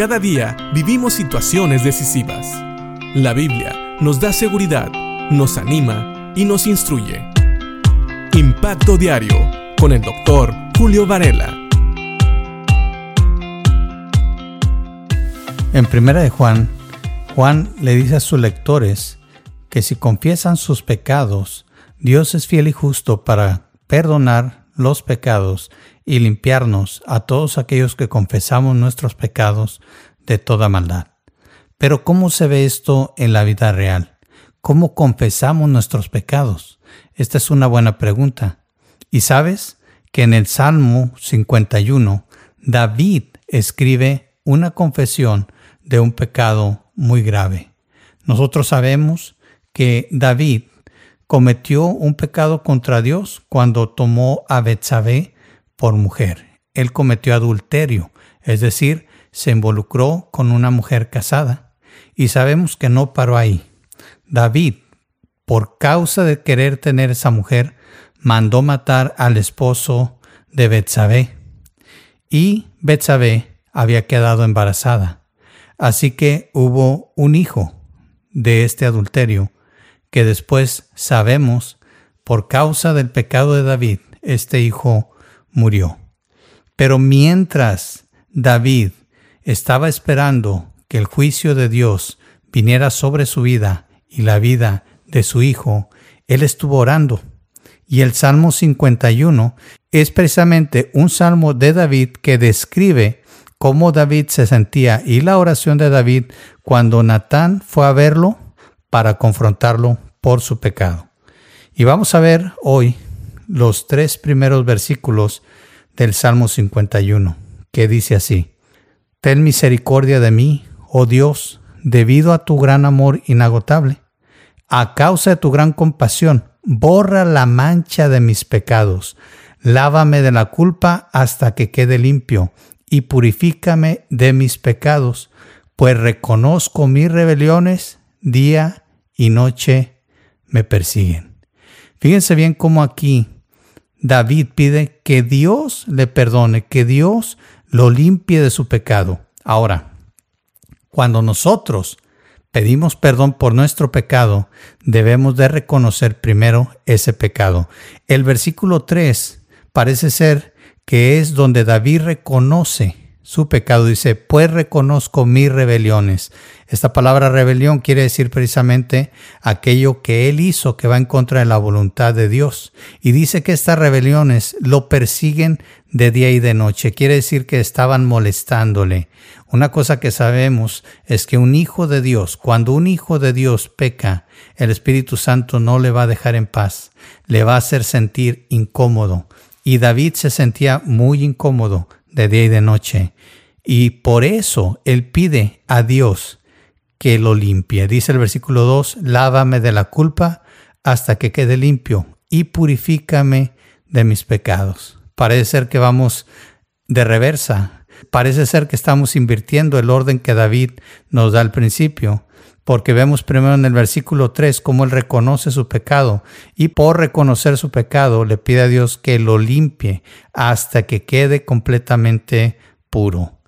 Cada día vivimos situaciones decisivas. La Biblia nos da seguridad, nos anima y nos instruye. Impacto Diario con el doctor Julio Varela. En primera de Juan, Juan le dice a sus lectores que si confiesan sus pecados, Dios es fiel y justo para perdonar los pecados y limpiarnos a todos aquellos que confesamos nuestros pecados de toda maldad. Pero ¿cómo se ve esto en la vida real? ¿Cómo confesamos nuestros pecados? Esta es una buena pregunta. Y sabes que en el Salmo 51, David escribe una confesión de un pecado muy grave. Nosotros sabemos que David cometió un pecado contra Dios cuando tomó a Betsabé por mujer. Él cometió adulterio, es decir, se involucró con una mujer casada. Y sabemos que no paró ahí. David, por causa de querer tener esa mujer, mandó matar al esposo de Betsabé. Y Betsabé había quedado embarazada. Así que hubo un hijo de este adulterio que después sabemos por causa del pecado de David, este hijo murió. Pero mientras David estaba esperando que el juicio de Dios viniera sobre su vida y la vida de su hijo, él estuvo orando. Y el Salmo 51 es precisamente un salmo de David que describe cómo David se sentía y la oración de David cuando Natán fue a verlo para confrontarlo por su pecado. Y vamos a ver hoy los tres primeros versículos del Salmo 51, que dice así, Ten misericordia de mí, oh Dios, debido a tu gran amor inagotable. A causa de tu gran compasión, borra la mancha de mis pecados, lávame de la culpa hasta que quede limpio, y purifícame de mis pecados, pues reconozco mis rebeliones, día y noche me persiguen. Fíjense bien cómo aquí David pide que Dios le perdone, que Dios lo limpie de su pecado. Ahora, cuando nosotros pedimos perdón por nuestro pecado, debemos de reconocer primero ese pecado. El versículo 3 parece ser que es donde David reconoce su pecado. Dice, pues reconozco mis rebeliones. Esta palabra rebelión quiere decir precisamente aquello que él hizo que va en contra de la voluntad de Dios. Y dice que estas rebeliones lo persiguen de día y de noche. Quiere decir que estaban molestándole. Una cosa que sabemos es que un hijo de Dios, cuando un hijo de Dios peca, el Espíritu Santo no le va a dejar en paz, le va a hacer sentir incómodo. Y David se sentía muy incómodo de día y de noche. Y por eso él pide a Dios que lo limpie. Dice el versículo 2, lávame de la culpa hasta que quede limpio y purifícame de mis pecados. Parece ser que vamos de reversa. Parece ser que estamos invirtiendo el orden que David nos da al principio porque vemos primero en el versículo 3 cómo él reconoce su pecado y por reconocer su pecado le pide a Dios que lo limpie hasta que quede completamente puro.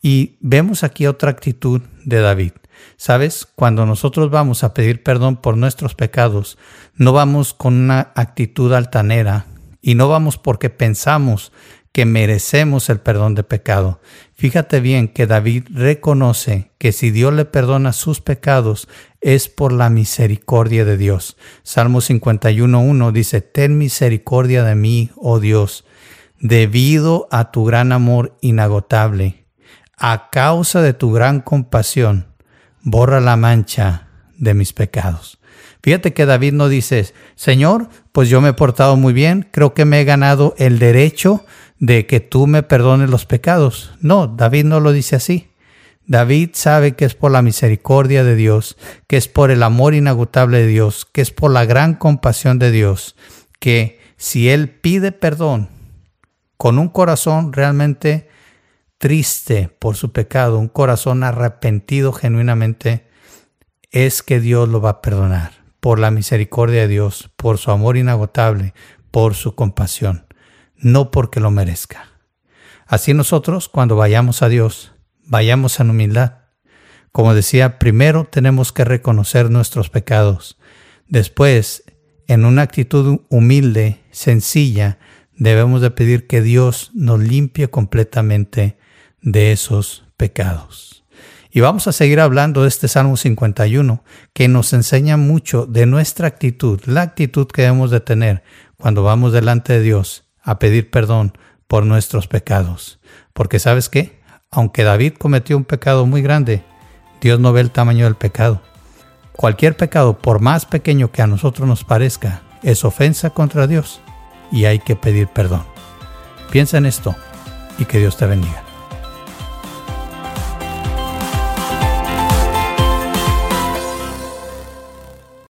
Y vemos aquí otra actitud de David. Sabes, cuando nosotros vamos a pedir perdón por nuestros pecados, no vamos con una actitud altanera y no vamos porque pensamos que merecemos el perdón de pecado. Fíjate bien que David reconoce que si Dios le perdona sus pecados es por la misericordia de Dios. Salmo 51.1 dice, Ten misericordia de mí, oh Dios, debido a tu gran amor inagotable. A causa de tu gran compasión, borra la mancha de mis pecados. Fíjate que David no dice, Señor, pues yo me he portado muy bien, creo que me he ganado el derecho de que tú me perdones los pecados. No, David no lo dice así. David sabe que es por la misericordia de Dios, que es por el amor inagotable de Dios, que es por la gran compasión de Dios, que si él pide perdón con un corazón realmente triste por su pecado, un corazón arrepentido genuinamente, es que Dios lo va a perdonar por la misericordia de Dios, por su amor inagotable, por su compasión no porque lo merezca. Así nosotros, cuando vayamos a Dios, vayamos en humildad. Como decía, primero tenemos que reconocer nuestros pecados. Después, en una actitud humilde, sencilla, debemos de pedir que Dios nos limpie completamente de esos pecados. Y vamos a seguir hablando de este Salmo 51, que nos enseña mucho de nuestra actitud, la actitud que debemos de tener cuando vamos delante de Dios a pedir perdón por nuestros pecados. Porque sabes qué? Aunque David cometió un pecado muy grande, Dios no ve el tamaño del pecado. Cualquier pecado, por más pequeño que a nosotros nos parezca, es ofensa contra Dios y hay que pedir perdón. Piensa en esto y que Dios te bendiga.